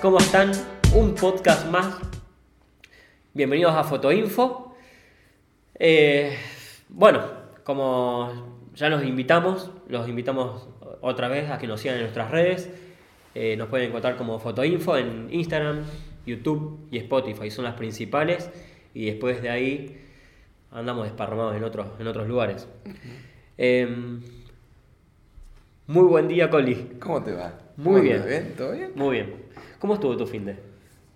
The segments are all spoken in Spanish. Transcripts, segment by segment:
¿Cómo están? Un podcast más. Bienvenidos a Fotoinfo. Eh, bueno, como ya los invitamos, los invitamos otra vez a que nos sigan en nuestras redes. Eh, nos pueden encontrar como Fotoinfo en Instagram, YouTube y Spotify, son las principales. Y después de ahí andamos desparramados en otros, en otros lugares. Muy buen día, Coli. ¿Cómo te va? Muy ¿Cómo bien. ¿Bien? ¿Todo bien? Muy bien. ¿Cómo estuvo tu fin de?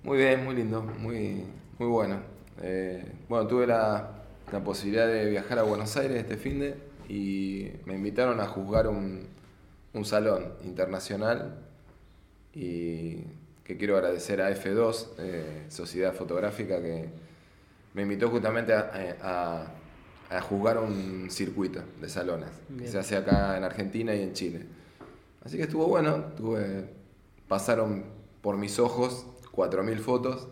Muy bien, muy lindo, muy, muy bueno. Eh, bueno, tuve la, la posibilidad de viajar a Buenos Aires este fin de y me invitaron a juzgar un, un salón internacional y que quiero agradecer a F2, eh, Sociedad Fotográfica, que me invitó justamente a, a- a juzgar un circuito de salones que se hace acá en Argentina y en Chile. Así que estuvo bueno, tuve, pasaron por mis ojos 4.000 fotos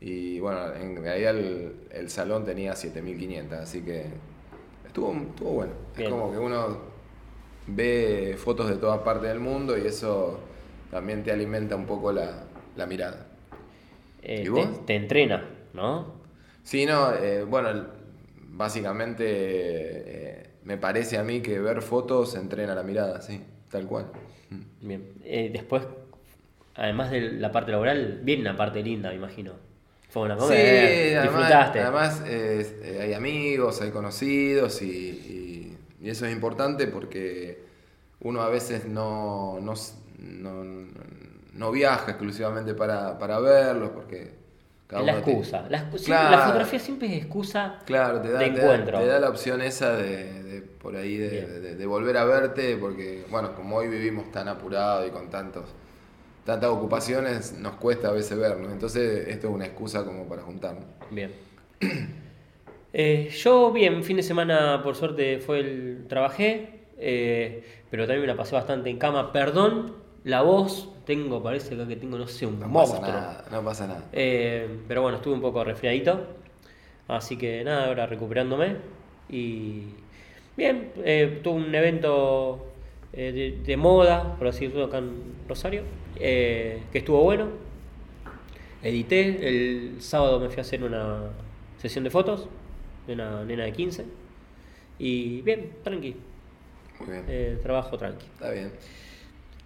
y bueno, en realidad el, el salón tenía 7.500, así que estuvo, estuvo bueno. Bien. Es como que uno ve fotos de toda parte del mundo y eso también te alimenta un poco la, la mirada. Eh, ¿Y te, vos? te entrena, ¿no? Sí, no, eh, bueno, básicamente eh, me parece a mí que ver fotos entrena la mirada, sí, tal cual. Bien. Eh, después, además de la parte laboral, viene una parte linda, me imagino. Fue una Sí, comer, además, disfrutaste. además eh, hay amigos, hay conocidos y, y- y eso es importante porque uno a veces no, no, no, no viaja exclusivamente para, para verlos porque cada es la excusa. La, siempre- Claro. la fotografía siempre es excusa Claro, te da, de te da- encuentro. te da la opción esa de, de por ahí de, volver a verte, porque bueno, como hoy vivimos tan apurados y con tantos tantas ocupaciones, nos cuesta a veces vernos. Entonces esto es una excusa como para juntarnos. Bien. Eh, yo bien, fin de semana por suerte fue el trabajé, eh, pero también me la pasé bastante en cama. Perdón, la voz, tengo, parece acá que tengo, no sé, un No monstruo. pasa nada, no pasa nada. Eh, pero bueno, estuve un poco resfriadito. Así que nada, ahora recuperándome. Y bien, eh, tuve un evento eh, de, de moda, por así decirlo, acá en Rosario, que estuvo bueno. Edité, el sábado me fui a hacer una sesión de fotos de una nena de 15. Y bien, tranqui, Muy bien. trabajo tranqui. Está bien.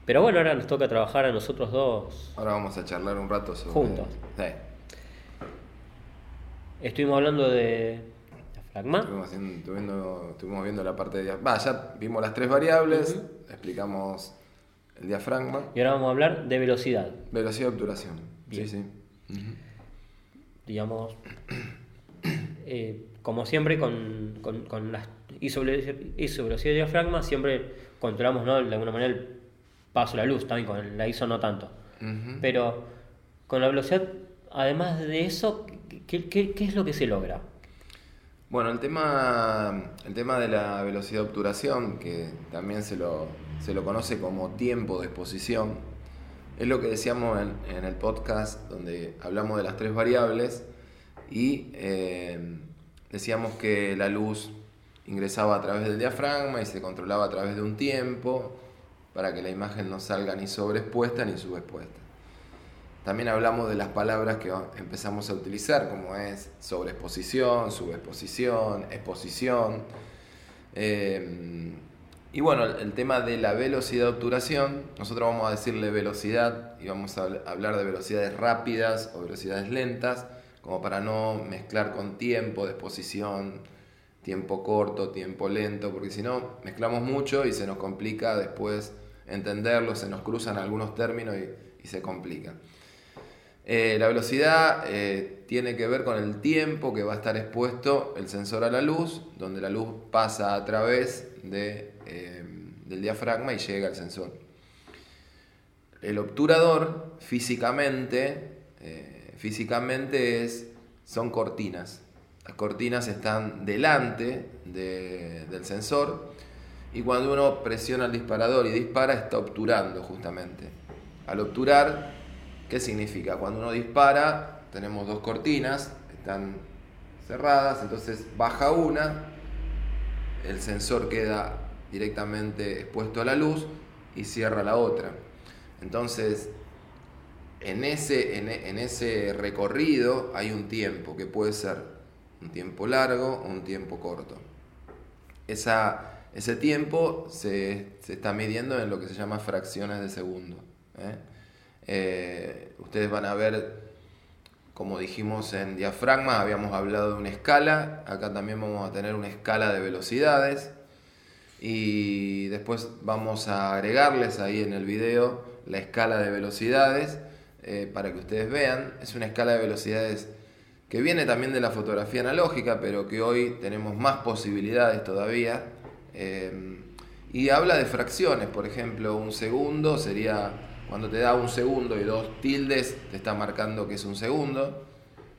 Pero bueno, ahora nos toca trabajar a nosotros dos Ahora vamos a charlar un rato sobre. Juntos. Sí. Estuvimos hablando de diafragma. Estuvimos, haciendo- estuvimos- estuvimos viendo la parte de. dia- Va, ya vimos las tres variables, explicamos el diafragma, Y ahora vamos a hablar de velocidad. velocidad de obturación. Bien. Sí, sí. Digamos, eh, como siempre, con, con, con las ISO, ISO velocidad de diafragma, siempre controlamos ¿no? de alguna manera el paso la luz, también con la ISO no tanto. Pero con la velocidad, además de eso, ¿qué, qué, qué es lo que se logra? Bueno, el tema, el tema de la velocidad de obturación, que también se lo, se lo conoce como tiempo de exposición, es lo que decíamos en, en el podcast donde hablamos de las tres variables y eh, decíamos que la luz ingresaba a través del diafragma y se controlaba a través de un tiempo para que la imagen no salga ni sobreexpuesta ni subexpuesta. También hablamos de las palabras que empezamos a utilizar, como es sobreexposición, subexposición, exposición. Eh, y bueno, el, tema de la velocidad de obturación, nosotros vamos a decirle velocidad y vamos a habl- hablar de velocidades rápidas o velocidades lentas, como para no mezclar con tiempo de exposición, tiempo corto, tiempo lento, porque si no, mezclamos mucho y se nos complica después entenderlo, se nos cruzan algunos términos y, se complica. Eh, la velocidad eh, tiene que ver con el tiempo que va a estar expuesto el sensor a la luz, donde la luz pasa a través de, eh, del diafragma y llega al sensor. El obturador físicamente, físicamente es, son cortinas. Las cortinas están delante de- del sensor y cuando uno presiona el disparador y dispara está obturando justamente. Al obturar, ¿qué significa? Cuando uno dispara tenemos dos cortinas, están cerradas, entonces baja una, el sensor queda directamente expuesto a la luz y cierra la otra. Entonces, en ese, en, ese recorrido hay un tiempo que puede ser un tiempo largo o un tiempo corto. Esa, ese tiempo se, está midiendo en lo que se llama fracciones de segundo. ¿eh? Eh, ustedes van a ver, como dijimos en diafragma, habíamos hablado de una escala, acá también vamos a tener una escala de velocidades y después vamos a agregarles ahí en el video la escala de velocidades eh, para que ustedes vean. Es una escala de velocidades que viene también de la fotografía analógica, pero que hoy tenemos más posibilidades todavía. Eh, y habla de fracciones, por ejemplo, un segundo sería cuando te da un segundo y dos tildes, te está marcando que es un segundo.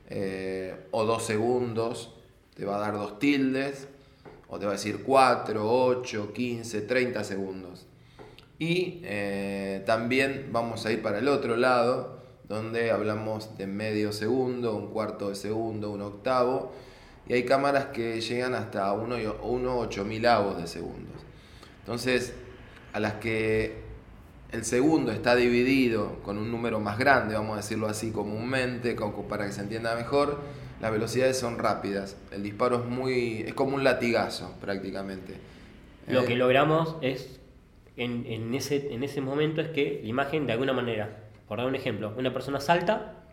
Eh, o dos segundos, te va a dar dos tildes. O te va a decir 4, 8, 15, 30 segundos. Y eh, también vamos a ir para el otro lado, donde hablamos de medio segundo, un cuarto de segundo, un octavo. Y hay cámaras que llegan hasta 1, 8 mil avos de segundos. Entonces, a las que el segundo está dividido con un número más grande, vamos a decirlo así comúnmente, para que se entienda mejor, las velocidades son rápidas. El disparo es muy. es como un latigazo prácticamente. Lo eh, que logramos es en, ese, en ese momento es que la imagen, de alguna manera, por dar un ejemplo, una persona salta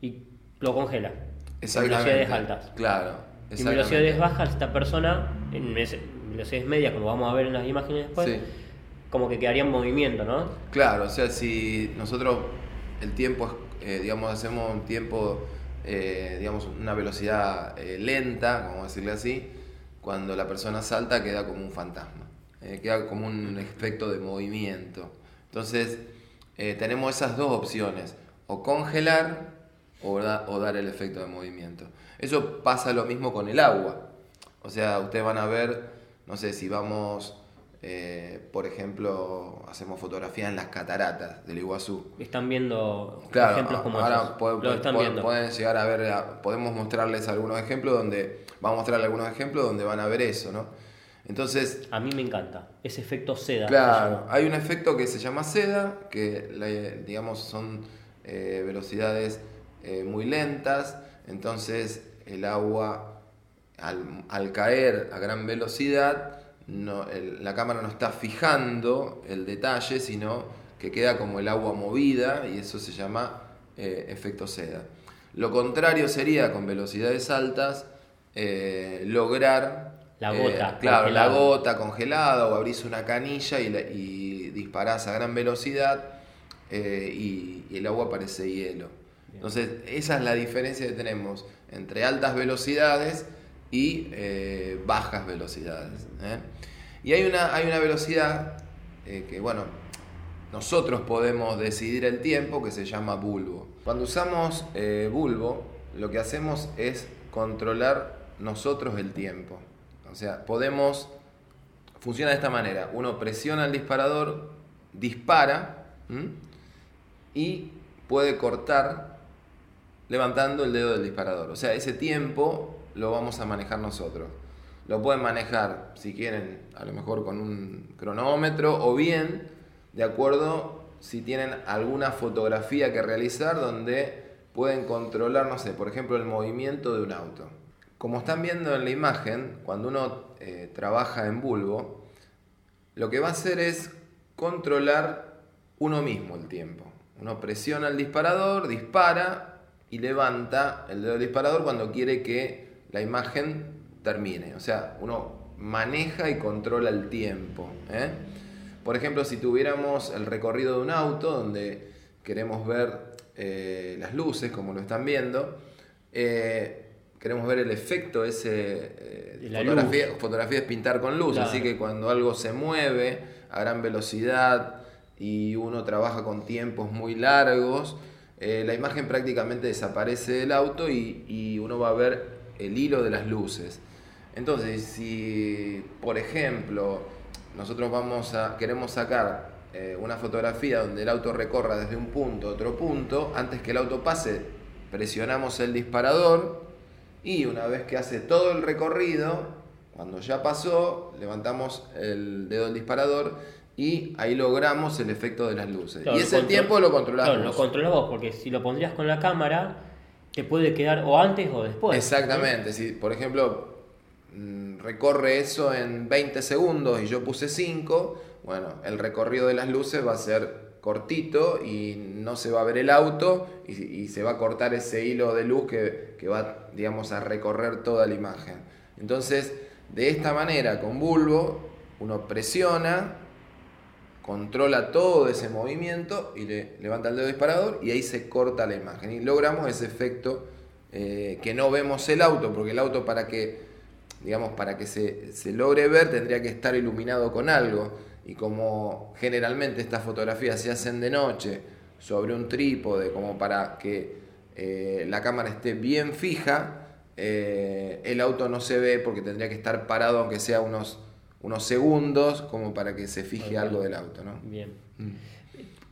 y lo congela. En velocidades altas. Claro. En velocidades bajas, esta persona, en velocidades medias, como vamos a ver en las imágenes después, como que quedaría en movimiento, ¿no? Claro, o sea, si nosotros el tiempo, eh, digamos, hacemos un tiempo, eh, digamos, una velocidad eh, lenta, vamos a decirle así, cuando la persona salta queda como un fantasma. Eh, queda como un efecto de movimiento. Entonces, tenemos esas dos opciones, o congelar o, o, dar el efecto de movimiento. Eso pasa lo mismo con el agua. O sea, ustedes van a ver, no sé, si vamos, eh, por ejemplo, hacemos fotografía en las cataratas del Iguazú. Están viendo ejemplos como ahora pueden llegar a ver, podemos mostrarles algunos ejemplos donde, vamos a mostrarles algunos ejemplos donde van a ver eso, ¿no? Entonces. A mí me encanta. Ese efecto seda. Claro, hay un efecto que se llama seda, que digamos son eh, velocidades eh, muy lentas. Entonces el agua, al, caer a gran velocidad, no, la cámara no está fijando el detalle, sino que queda como el agua movida y eso se llama eh, efecto seda. Lo contrario sería con velocidades altas lograr la gota. Eh, claro, la gota congelada o abrís una canilla y, y disparás a gran velocidad eh, y, el agua parece hielo. Entonces, esa es la diferencia que tenemos entre altas velocidades y eh, bajas velocidades. Y hay una, hay una velocidad que, bueno, nosotros podemos decidir el tiempo que se llama bulbo. Cuando usamos bulbo, lo que hacemos es controlar nosotros el tiempo. O sea, podemos, funciona de esta manera, uno presiona el disparador, dispara y puede cortar levantando el dedo del disparador. O sea, ese tiempo lo vamos a manejar nosotros. Lo pueden manejar, si quieren, a lo mejor con un cronómetro o bien, de acuerdo, si tienen alguna fotografía que realizar donde pueden controlar, no sé, por ejemplo, el movimiento de un auto. Como están viendo en la imagen, cuando uno eh, trabaja en bulbo, lo que va a hacer es controlar uno mismo el tiempo. Uno presiona el disparador, dispara y levanta el dedo del disparador cuando quiere que la imagen termine. O sea, uno maneja y controla el tiempo. ¿eh? Por ejemplo, si tuviéramos el recorrido de un auto donde queremos ver eh, las luces, como lo están viendo, queremos ver el efecto ese eh, fotografía, es pintar con luz así que cuando algo se mueve a gran velocidad y uno trabaja con tiempos muy largos eh, la imagen prácticamente desaparece del auto y, uno va a ver el hilo de las luces. Entonces si por ejemplo nosotros vamos a queremos sacar eh, una fotografía donde el auto recorra desde un punto a otro punto antes que el auto pase presionamos el disparador y una vez que hace todo el recorrido, cuando ya pasó, levantamos el dedo del disparador y ahí logramos el efecto de las luces. Claro, y ese tiempo lo controlás Claro, vos. lo controlas vos, porque si lo pondrías con la cámara, te puede quedar o antes o después. Exactamente, si por ejemplo mm, recorre eso en 20 segundos y yo puse 5, bueno, el recorrido de las luces va a ser cortito y no se va a ver el auto y, y se va a cortar ese hilo de luz que, que va, digamos, a recorrer toda la imagen. Entonces, de esta manera, con bulbo, uno presiona, controla todo ese movimiento y le levanta el dedo disparador y ahí se corta la imagen. Y logramos ese efecto eh, que no vemos el auto, porque el auto para que, digamos, para que se, se logre ver tendría que estar iluminado con algo. Y como generalmente estas fotografías se hacen de noche sobre un trípode, como para que eh, la cámara esté bien fija, eh, el auto no se ve porque tendría que estar parado aunque sea unos, unos segundos como para que se fije algo del auto, ¿no? Bien. Mm.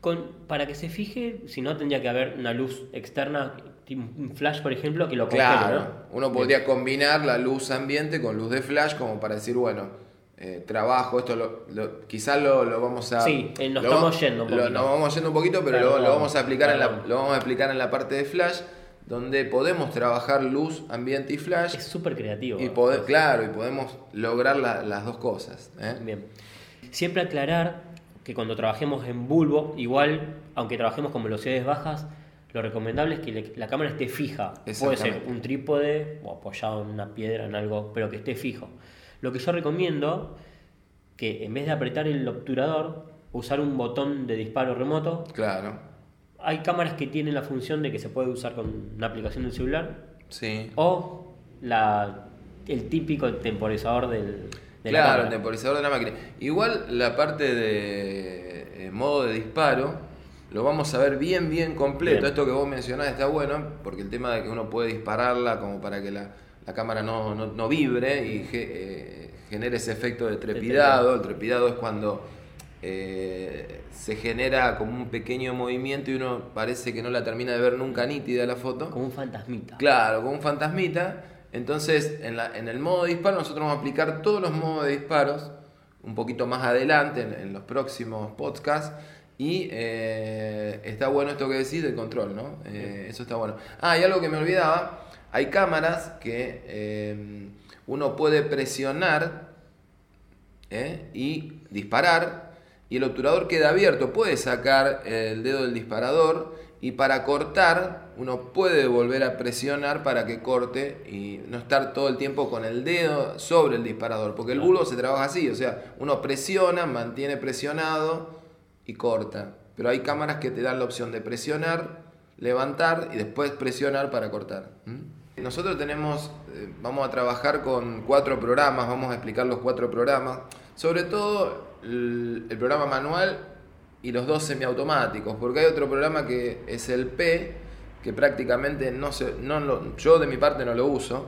Con, para que se fije, si no tendría que haber una luz externa, un flash, por ejemplo, que lo congele, Claro, ¿no? uno podría combinar la luz ambiente con luz de flash como para decir, bueno, eh, trabajo, esto lo, lo- quizás lo, lo vamos a... Sí, eh, nos lo estamos yendo un lo- poquito. nos vamos yendo un poquito, pero lo, lo vamos a aplicar en la, lo vamos a explicar en la parte de flash, donde podemos trabajar luz, ambiente y flash. Es súper creativo. Y poder, claro, y podemos lograr la- las dos cosas. ¿eh? Bien. Siempre aclarar que cuando trabajemos en bulbo, igual, aunque trabajemos con velocidades bajas, lo recomendable es que la cámara esté fija. Puede ser un trípode o apoyado en una piedra, en algo, pero que esté fijo. Lo que yo recomiendo, que en vez de apretar el obturador, usar un botón de disparo remoto. Claro, Hay cámaras que tienen la función de que se puede usar con una aplicación del celular sí. o la, el típico temporizador del, de la Claro, el temporizador de la máquina. Igual la parte de eh, modo de disparo lo vamos a ver bien, bien completo. Bien. Esto que vos mencionás está bueno, porque el tema de que uno puede dispararla como para que la, la cámara no, no- no vibre y ge- eh, genere ese efecto de trepidado. El trepidado es cuando eh, se genera como un pequeño movimiento y uno parece que no la termina de ver nunca nítida la foto. Como un fantasmita. Claro, con un fantasmita. Entonces, en, la- en el modo de disparo, nosotros vamos a aplicar todos los modos de disparos un poquito más adelante en, en los próximos podcasts. Y eh, está bueno esto que decís del control, ¿no? Eh, eso está bueno. Ah, y algo que me olvidaba: hay cámaras que eh, uno puede presionar y disparar y el obturador queda abierto. Puede sacar el dedo del disparador y para cortar uno puede volver a presionar para que corte y no estar todo el tiempo con el dedo sobre el disparador. Porque el bulbo se trabaja así, o sea, uno presiona, mantiene presionado y corta. Pero hay cámaras que te dan la opción de presionar, levantar y después presionar para cortar. ¿Mm? Nosotros tenemos, eh, vamos a trabajar con cuatro programas, vamos a explicar los cuatro programas, sobre todo el, el programa manual y los dos semiautomáticos, porque hay otro programa que es el P, que prácticamente no se, no lo- yo de mi parte no lo uso.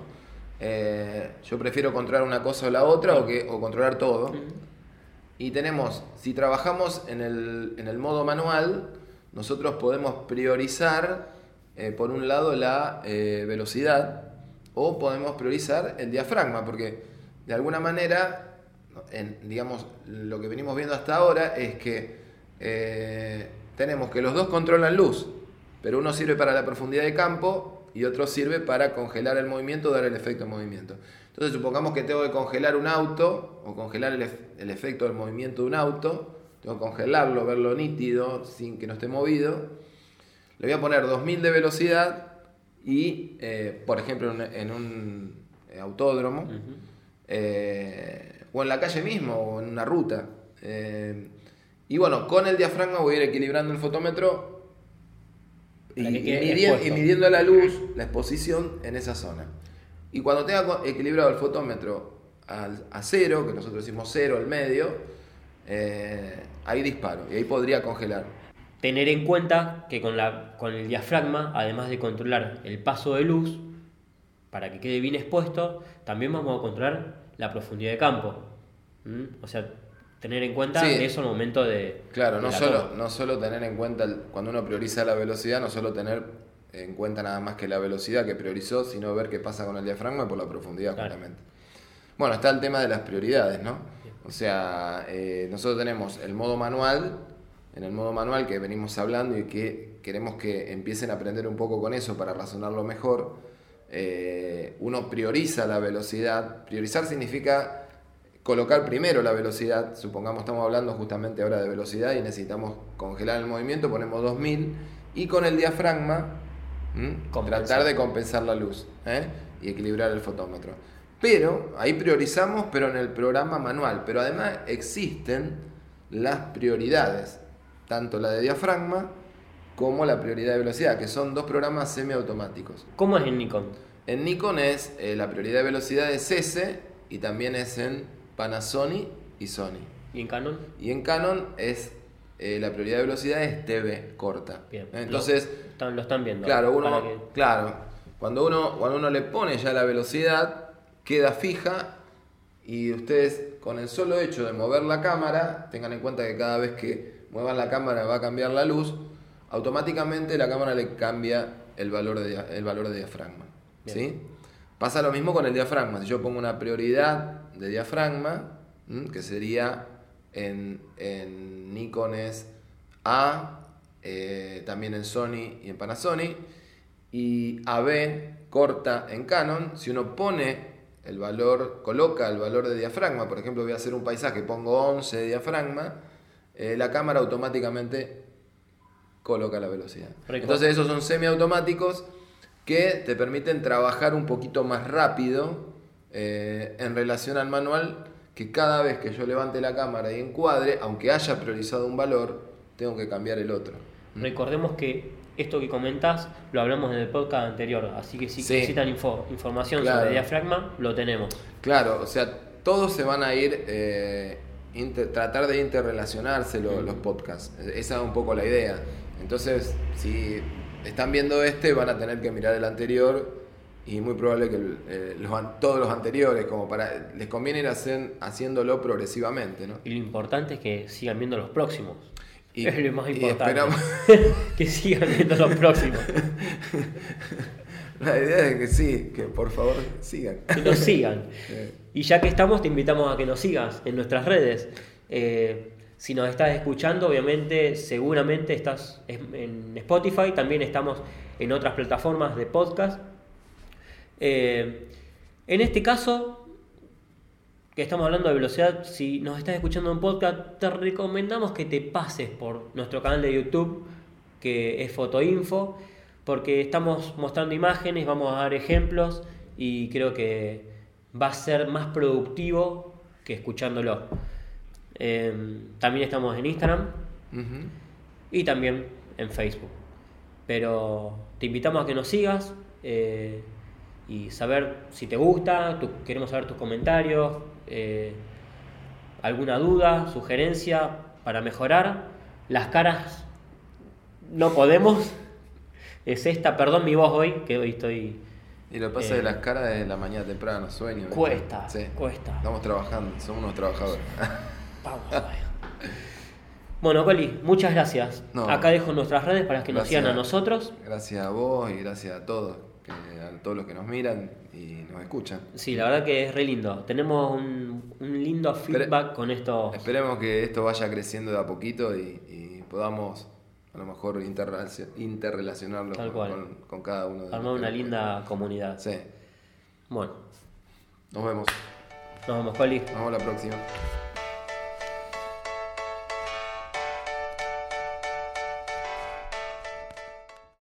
Eh, yo prefiero controlar una cosa o la otra o, que, o controlar todo. Y tenemos, si trabajamos en el, en el modo manual, nosotros podemos priorizar, eh, por un lado, la eh, velocidad o podemos priorizar el diafragma, porque de alguna manera, en, digamos, lo que venimos viendo hasta ahora es que eh, tenemos que los dos controlan luz, pero uno sirve para la profundidad de campo y otro sirve para congelar el movimiento, dar el efecto de movimiento. Entonces supongamos que tengo que congelar un auto o congelar el, ef- el efecto del movimiento de un auto, tengo que congelarlo, verlo nítido, sin que no esté movido. Le voy a poner 2000 de velocidad y, eh, por ejemplo, en, en un eh, autódromo eh, o en la calle mismo o en una ruta. Eh, y bueno, con el diafragma voy a ir equilibrando el fotómetro y, midiendo la luz, la exposición en esa zona. Y cuando tenga equilibrado el fotómetro al- a cero, que nosotros decimos cero al medio, eh, ahí disparo y ahí podría congelar. Tener en cuenta que con, la, con el diafragma, además de controlar el paso de luz, para que quede bien expuesto, también vamos a controlar la profundidad de campo. ¿Mm? O sea, tener en cuenta Sí. eso al momento de. Claro, de no solo, toma. no solo tener en cuenta, el- cuando uno prioriza la velocidad, no solo tener en cuenta nada más que la velocidad que priorizó, sino ver qué pasa con el diafragma por la profundidad Claro. justamente. Bueno, está el tema de las prioridades, ¿no? O sea, eh, nosotros tenemos el modo manual, en el modo manual que venimos hablando y que queremos que empiecen a aprender un poco con eso para razonarlo mejor. Eh, uno prioriza la velocidad. Priorizar significa colocar primero la velocidad. Supongamos estamos hablando justamente ahora de velocidad y necesitamos congelar el movimiento, ponemos 2000 y con el diafragma tratar de compensar la luz ¿eh? y equilibrar el fotómetro. Pero ahí priorizamos, pero en el programa manual. Pero además existen las prioridades, tanto la de diafragma como la prioridad de velocidad, que son dos programas semiautomáticos. ¿Cómo es en Nikon? En Nikon es eh, la prioridad de velocidad es S y también es en Panasonic y Sony. ¿Y en Canon? Y en Canon es eh, la prioridad de velocidad es TV corta. Bien. Entonces, lo, están viendo. Claro, uno, claro, cuando uno, cuando uno le pone ya la velocidad, queda fija y ustedes con el solo hecho de mover la cámara, tengan en cuenta que cada vez que muevan la cámara va a cambiar la luz, automáticamente la cámara le cambia el valor de, el valor de diafragma. ¿sí? Pasa lo mismo con el diafragma. Si yo pongo una prioridad de diafragma, que sería en, en Nikon es A, eh, también en Sony y en Panasonic, y AB corta en Canon, si uno pone el valor, coloca el valor de diafragma, por ejemplo voy a hacer un paisaje, pongo 11 de diafragma, eh, la cámara automáticamente coloca la velocidad. Entonces esos son semiautomáticos que te permiten trabajar un poquito más rápido eh, en relación al manual que cada vez que yo levante la cámara y encuadre, aunque haya priorizado un valor, tengo que cambiar el otro. ¿Mm? Recordemos que esto que comentás lo hablamos en el podcast anterior, así que si necesitan información sobre diafragma, lo tenemos. Claro, o sea, todos se van a ir, eh, tratar de interrelacionarse mm. los podcasts. Esa es un poco la idea. Entonces, si están viendo este, van a tener que mirar el anterior y muy probable que eh, todos los anteriores, como para les conviene ir hacer, haciéndolo progresivamente. ¿no? Y lo importante es que sigan viendo los próximos. Y, es lo más importante. que sigan viendo los próximos. La idea es que sí, que por favor sigan. Que nos sigan. Y ya que estamos, te invitamos a que nos sigas en nuestras redes. Eh, si nos estás escuchando, obviamente, seguramente estás en Spotify, también estamos en otras plataformas de podcast eh, en este caso, que estamos hablando de velocidad, si nos estás escuchando en podcast, te recomendamos que te pases por nuestro canal de YouTube, que es Fotoinfo, porque estamos mostrando imágenes, vamos a dar ejemplos y creo que va a ser más productivo que escuchándolo. Eh, también estamos en Instagram y también en Facebook. Pero te invitamos a que nos sigas. Eh, y saber si te gusta, queremos saber tus comentarios, eh, alguna duda, sugerencia para mejorar. Las caras no podemos. Es esta, perdón mi voz hoy, que hoy estoy... Y lo que pasa es que las caras de la mañana temprano, sueño. Cuesta, cuesta. Estamos trabajando, somos unos trabajadores. Vamos, Bueno, Coli, muchas gracias. Acá dejo nuestras redes para que nos sigan a nosotros. Gracias a vos y gracias a todos a todos los que nos miran y nos escuchan. Sí, la verdad que es re lindo. Tenemos un, lindo feedback con esto. Esperemos que esto vaya creciendo de a poquito y, podamos a lo mejor interrelacionarlo con, cada uno de Armar una linda comunidad. Sí. Bueno. Nos vemos. Nos vemos, Coli. Nos vemos la próxima.